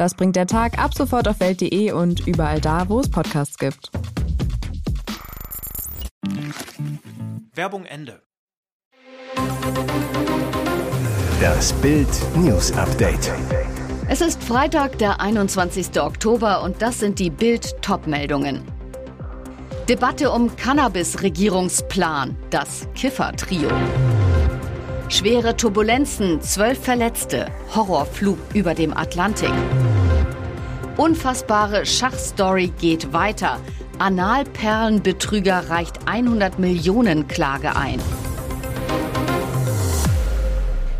Das bringt der Tag ab sofort auf welt.de und überall da, wo es Podcasts gibt. Werbung Ende. Das Bild News Update. Es ist Freitag, der 21. Oktober und das sind die Bild Topmeldungen. Debatte um Cannabis-Regierungsplan, das Kiffer-Trio. Schwere Turbulenzen, zwölf Verletzte, Horrorflug über dem Atlantik. Unfassbare Schachstory geht weiter. Analperlenbetrüger reicht 100 Millionen Klage ein.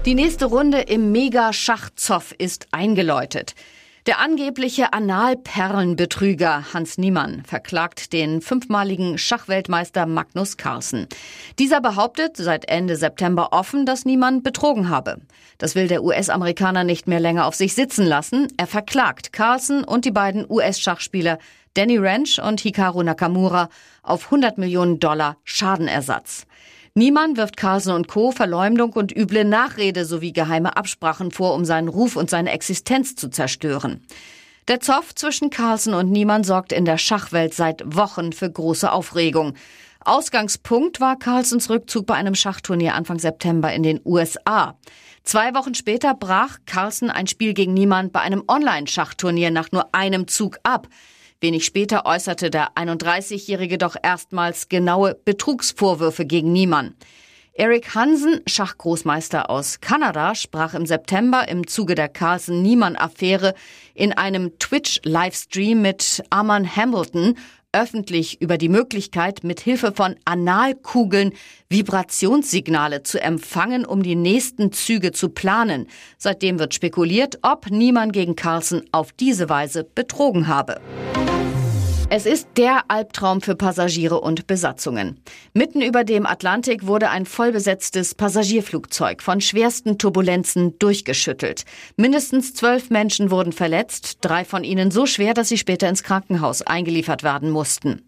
Die nächste Runde im Mega-Schachzoff ist eingeläutet. Der angebliche Analperlenbetrüger Hans Niemann verklagt den fünfmaligen Schachweltmeister Magnus Carlsen. Dieser behauptet seit Ende September offen, dass Niemann betrogen habe. Das will der US-Amerikaner nicht mehr länger auf sich sitzen lassen. Er verklagt Carlsen und die beiden US-Schachspieler Danny Ranch und Hikaru Nakamura auf 100 Millionen Dollar Schadenersatz. Niemand wirft Carlsen und Co. Verleumdung und üble Nachrede sowie geheime Absprachen vor, um seinen Ruf und seine Existenz zu zerstören. Der Zoff zwischen Carlsen und Niemann sorgt in der Schachwelt seit Wochen für große Aufregung. Ausgangspunkt war Carlsens Rückzug bei einem Schachturnier Anfang September in den USA. Zwei Wochen später brach Carlsen ein Spiel gegen Niemann bei einem Online-Schachturnier nach nur einem Zug ab. Wenig später äußerte der 31-Jährige doch erstmals genaue Betrugsvorwürfe gegen Niemann. Eric Hansen, Schachgroßmeister aus Kanada, sprach im September im Zuge der Carlsen-Niemann-Affäre in einem Twitch-Livestream mit Arman Hamilton öffentlich über die Möglichkeit, mit Hilfe von Analkugeln Vibrationssignale zu empfangen, um die nächsten Züge zu planen. Seitdem wird spekuliert, ob niemand gegen Carlsen auf diese Weise betrogen habe. Es ist der Albtraum für Passagiere und Besatzungen. Mitten über dem Atlantik wurde ein vollbesetztes Passagierflugzeug von schwersten Turbulenzen durchgeschüttelt. Mindestens zwölf Menschen wurden verletzt, drei von ihnen so schwer, dass sie später ins Krankenhaus eingeliefert werden mussten.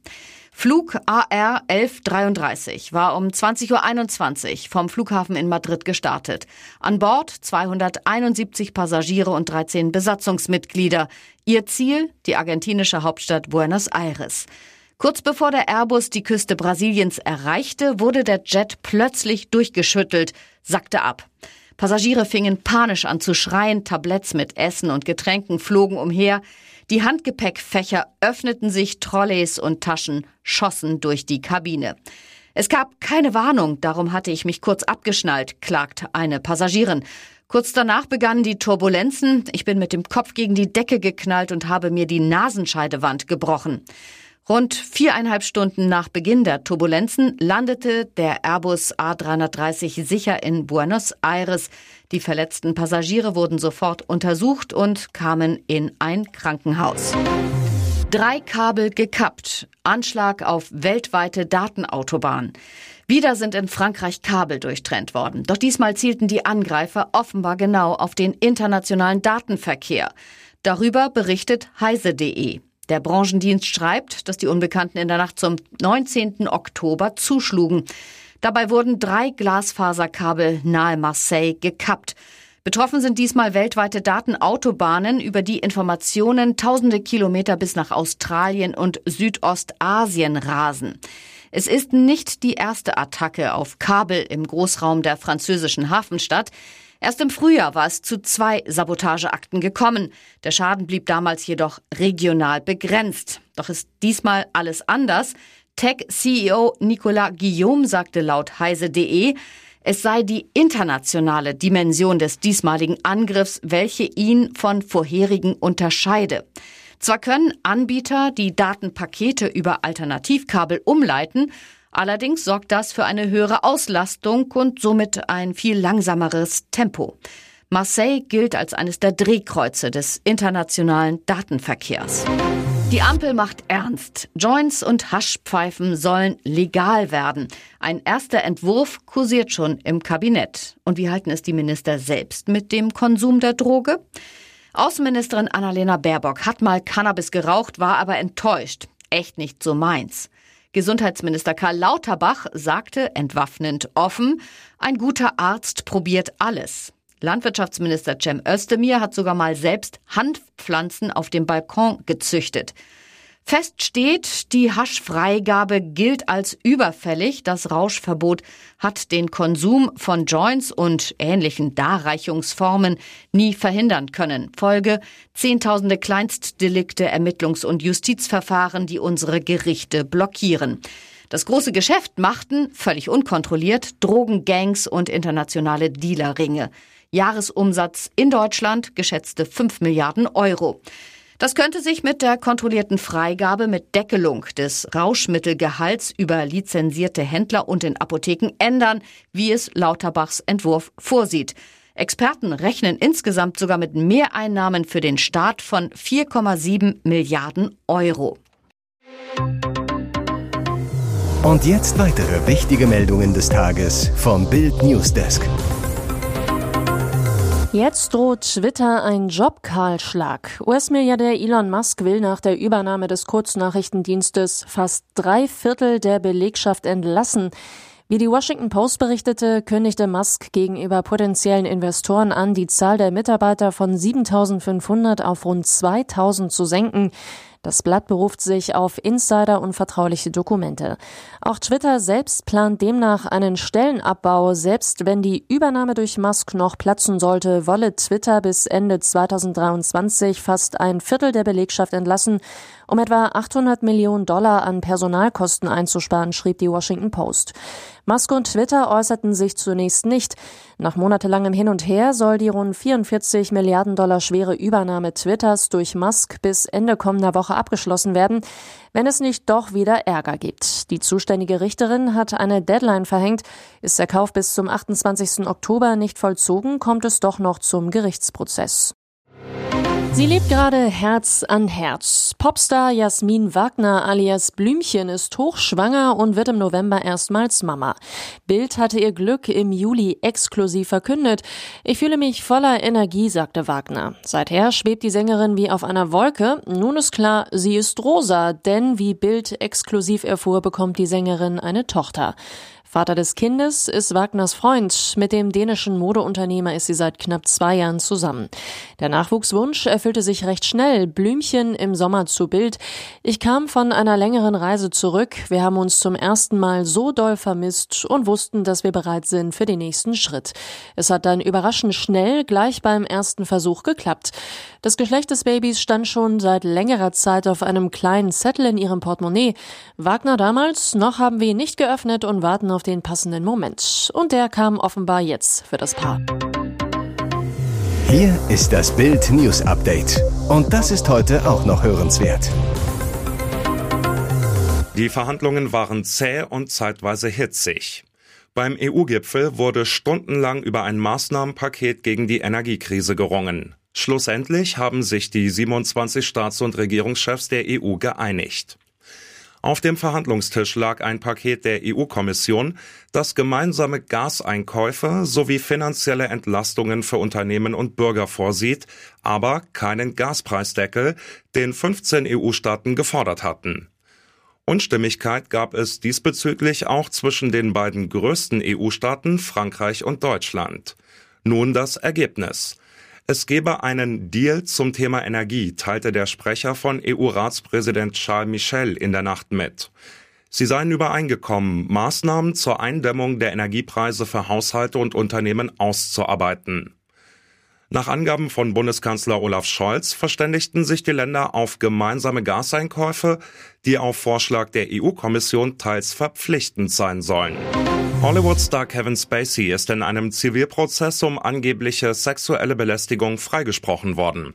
Flug AR 1133 war um 20.21 Uhr vom Flughafen in Madrid gestartet. An Bord 271 Passagiere und 13 Besatzungsmitglieder. Ihr Ziel die argentinische Hauptstadt Buenos Aires. Kurz bevor der Airbus die Küste Brasiliens erreichte, wurde der Jet plötzlich durchgeschüttelt, sackte ab. Passagiere fingen panisch an zu schreien, Tabletts mit Essen und Getränken flogen umher. Die Handgepäckfächer öffneten sich, Trolleys und Taschen schossen durch die Kabine. Es gab keine Warnung, darum hatte ich mich kurz abgeschnallt, klagt eine Passagierin. Kurz danach begannen die Turbulenzen. Ich bin mit dem Kopf gegen die Decke geknallt und habe mir die Nasenscheidewand gebrochen. Rund viereinhalb Stunden nach Beginn der Turbulenzen landete der Airbus A330 sicher in Buenos Aires. Die verletzten Passagiere wurden sofort untersucht und kamen in ein Krankenhaus. Drei Kabel gekappt. Anschlag auf weltweite Datenautobahn. Wieder sind in Frankreich Kabel durchtrennt worden. Doch diesmal zielten die Angreifer offenbar genau auf den internationalen Datenverkehr. Darüber berichtet heise.de. Der Branchendienst schreibt, dass die Unbekannten in der Nacht zum 19. Oktober zuschlugen. Dabei wurden drei Glasfaserkabel nahe Marseille gekappt. Betroffen sind diesmal weltweite Datenautobahnen, über die Informationen tausende Kilometer bis nach Australien und Südostasien rasen. Es ist nicht die erste Attacke auf Kabel im Großraum der französischen Hafenstadt. Erst im Frühjahr war es zu zwei Sabotageakten gekommen. Der Schaden blieb damals jedoch regional begrenzt. Doch ist diesmal alles anders. Tech-CEO Nicolas Guillaume sagte laut heise.de, es sei die internationale Dimension des diesmaligen Angriffs, welche ihn von vorherigen unterscheide. Zwar können Anbieter die Datenpakete über Alternativkabel umleiten, Allerdings sorgt das für eine höhere Auslastung und somit ein viel langsameres Tempo. Marseille gilt als eines der Drehkreuze des internationalen Datenverkehrs. Die Ampel macht ernst. Joints und Haschpfeifen sollen legal werden. Ein erster Entwurf kursiert schon im Kabinett. Und wie halten es die Minister selbst mit dem Konsum der Droge? Außenministerin Annalena Baerbock hat mal Cannabis geraucht, war aber enttäuscht. Echt nicht so meins. Gesundheitsminister Karl Lauterbach sagte entwaffnend offen, ein guter Arzt probiert alles. Landwirtschaftsminister Cem Özdemir hat sogar mal selbst Handpflanzen auf dem Balkon gezüchtet. Fest steht, die Haschfreigabe gilt als überfällig. Das Rauschverbot hat den Konsum von Joints und ähnlichen Darreichungsformen nie verhindern können. Folge Zehntausende Kleinstdelikte, Ermittlungs- und Justizverfahren, die unsere Gerichte blockieren. Das große Geschäft machten, völlig unkontrolliert, Drogengangs und internationale Dealerringe. Jahresumsatz in Deutschland geschätzte 5 Milliarden Euro. Das könnte sich mit der kontrollierten Freigabe mit Deckelung des Rauschmittelgehalts über lizenzierte Händler und in Apotheken ändern, wie es Lauterbachs Entwurf vorsieht. Experten rechnen insgesamt sogar mit Mehreinnahmen für den Staat von 4,7 Milliarden Euro. Und jetzt weitere wichtige Meldungen des Tages vom Bild Newsdesk. Jetzt droht Twitter ein Jobkahlschlag. US-Milliardär Elon Musk will nach der Übernahme des Kurznachrichtendienstes fast drei Viertel der Belegschaft entlassen. Wie die Washington Post berichtete, kündigte Musk gegenüber potenziellen Investoren an, die Zahl der Mitarbeiter von 7500 auf rund 2000 zu senken. Das Blatt beruft sich auf Insider und vertrauliche Dokumente. Auch Twitter selbst plant demnach einen Stellenabbau. Selbst wenn die Übernahme durch Musk noch platzen sollte, wolle Twitter bis Ende 2023 fast ein Viertel der Belegschaft entlassen, um etwa 800 Millionen Dollar an Personalkosten einzusparen, schrieb die Washington Post. Musk und Twitter äußerten sich zunächst nicht. Nach monatelangem Hin und Her soll die rund 44 Milliarden Dollar schwere Übernahme Twitters durch Musk bis Ende kommender Woche abgeschlossen werden, wenn es nicht doch wieder Ärger gibt. Die zuständige Richterin hat eine Deadline verhängt. Ist der Kauf bis zum 28. Oktober nicht vollzogen, kommt es doch noch zum Gerichtsprozess. Sie lebt gerade Herz an Herz. Popstar Jasmin Wagner alias Blümchen ist hochschwanger und wird im November erstmals Mama. Bild hatte ihr Glück im Juli exklusiv verkündet. Ich fühle mich voller Energie, sagte Wagner. Seither schwebt die Sängerin wie auf einer Wolke. Nun ist klar, sie ist rosa, denn wie Bild exklusiv erfuhr, bekommt die Sängerin eine Tochter. Vater des Kindes ist Wagners Freund. Mit dem dänischen Modeunternehmer ist sie seit knapp zwei Jahren zusammen. Der Nachwuchswunsch erfüllte sich recht schnell. Blümchen im Sommer zu Bild. Ich kam von einer längeren Reise zurück. Wir haben uns zum ersten Mal so doll vermisst und wussten, dass wir bereit sind für den nächsten Schritt. Es hat dann überraschend schnell gleich beim ersten Versuch geklappt. Das Geschlecht des Babys stand schon seit längerer Zeit auf einem kleinen Zettel in ihrem Portemonnaie. Wagner damals, noch haben wir ihn nicht geöffnet und warten auf auf den passenden Moment. Und der kam offenbar jetzt für das Paar. Hier ist das Bild News Update. Und das ist heute auch noch hörenswert. Die Verhandlungen waren zäh und zeitweise hitzig. Beim EU-Gipfel wurde stundenlang über ein Maßnahmenpaket gegen die Energiekrise gerungen. Schlussendlich haben sich die 27 Staats- und Regierungschefs der EU geeinigt. Auf dem Verhandlungstisch lag ein Paket der EU-Kommission, das gemeinsame Gaseinkäufe sowie finanzielle Entlastungen für Unternehmen und Bürger vorsieht, aber keinen Gaspreisdeckel, den 15 EU-Staaten gefordert hatten. Unstimmigkeit gab es diesbezüglich auch zwischen den beiden größten EU-Staaten Frankreich und Deutschland. Nun das Ergebnis. Es gebe einen Deal zum Thema Energie, teilte der Sprecher von EU-Ratspräsident Charles Michel in der Nacht mit. Sie seien übereingekommen, Maßnahmen zur Eindämmung der Energiepreise für Haushalte und Unternehmen auszuarbeiten. Nach Angaben von Bundeskanzler Olaf Scholz verständigten sich die Länder auf gemeinsame Gaseinkäufe, die auf Vorschlag der EU-Kommission teils verpflichtend sein sollen. Hollywood-Star Kevin Spacey ist in einem Zivilprozess um angebliche sexuelle Belästigung freigesprochen worden.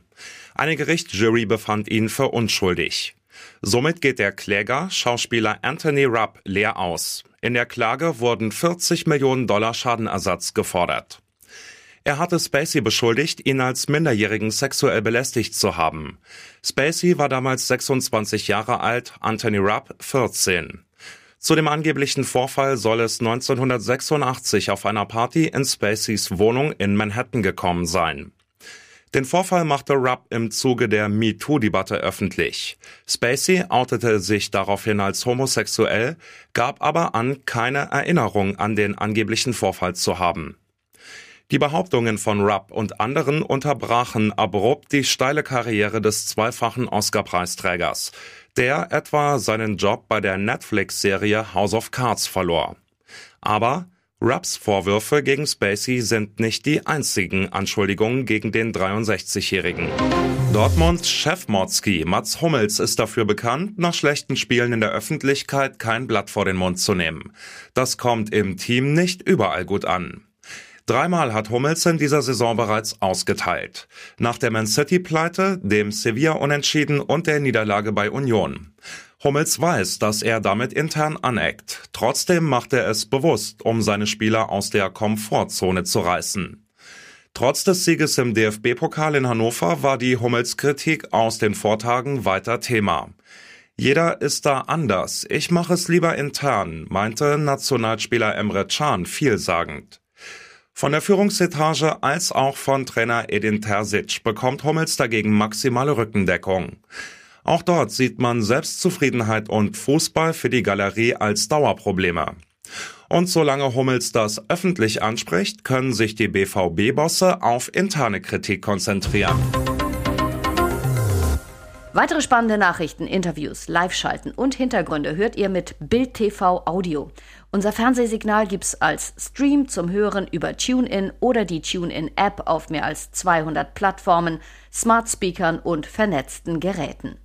Eine Gerichtsjury befand ihn für unschuldig. Somit geht der Kläger, Schauspieler Anthony Rupp, leer aus. In der Klage wurden 40 Millionen Dollar Schadenersatz gefordert. Er hatte Spacey beschuldigt, ihn als Minderjährigen sexuell belästigt zu haben. Spacey war damals 26 Jahre alt, Anthony Rapp 14. Zu dem angeblichen Vorfall soll es 1986 auf einer Party in Spaceys Wohnung in Manhattan gekommen sein. Den Vorfall machte Rupp im Zuge der MeToo-Debatte öffentlich. Spacey outete sich daraufhin als homosexuell, gab aber an, keine Erinnerung an den angeblichen Vorfall zu haben. Die Behauptungen von Rupp und anderen unterbrachen abrupt die steile Karriere des zweifachen Oscar-Preisträgers der etwa seinen Job bei der Netflix-Serie House of Cards verlor. Aber Rapps Vorwürfe gegen Spacey sind nicht die einzigen Anschuldigungen gegen den 63-Jährigen. Dortmunds Chef Motzki Mats Hummels ist dafür bekannt, nach schlechten Spielen in der Öffentlichkeit kein Blatt vor den Mund zu nehmen. Das kommt im Team nicht überall gut an. Dreimal hat Hummels in dieser Saison bereits ausgeteilt. Nach der Man City-Pleite, dem Sevilla-Unentschieden und der Niederlage bei Union. Hummels weiß, dass er damit intern aneckt. Trotzdem macht er es bewusst, um seine Spieler aus der Komfortzone zu reißen. Trotz des Sieges im DFB-Pokal in Hannover war die Hummels-Kritik aus den Vortagen weiter Thema. Jeder ist da anders. Ich mache es lieber intern, meinte Nationalspieler Emre Can vielsagend. Von der Führungsetage als auch von Trainer Edin Terzic bekommt Hummels dagegen maximale Rückendeckung. Auch dort sieht man Selbstzufriedenheit und Fußball für die Galerie als Dauerprobleme. Und solange Hummels das öffentlich anspricht, können sich die BVB-Bosse auf interne Kritik konzentrieren. Weitere spannende Nachrichten, Interviews, Live-Schalten und Hintergründe hört ihr mit Bild TV Audio. Unser Fernsehsignal gibt's als Stream zum Hören über TuneIn oder die TuneIn-App auf mehr als 200 Plattformen, Smart Speakern und vernetzten Geräten.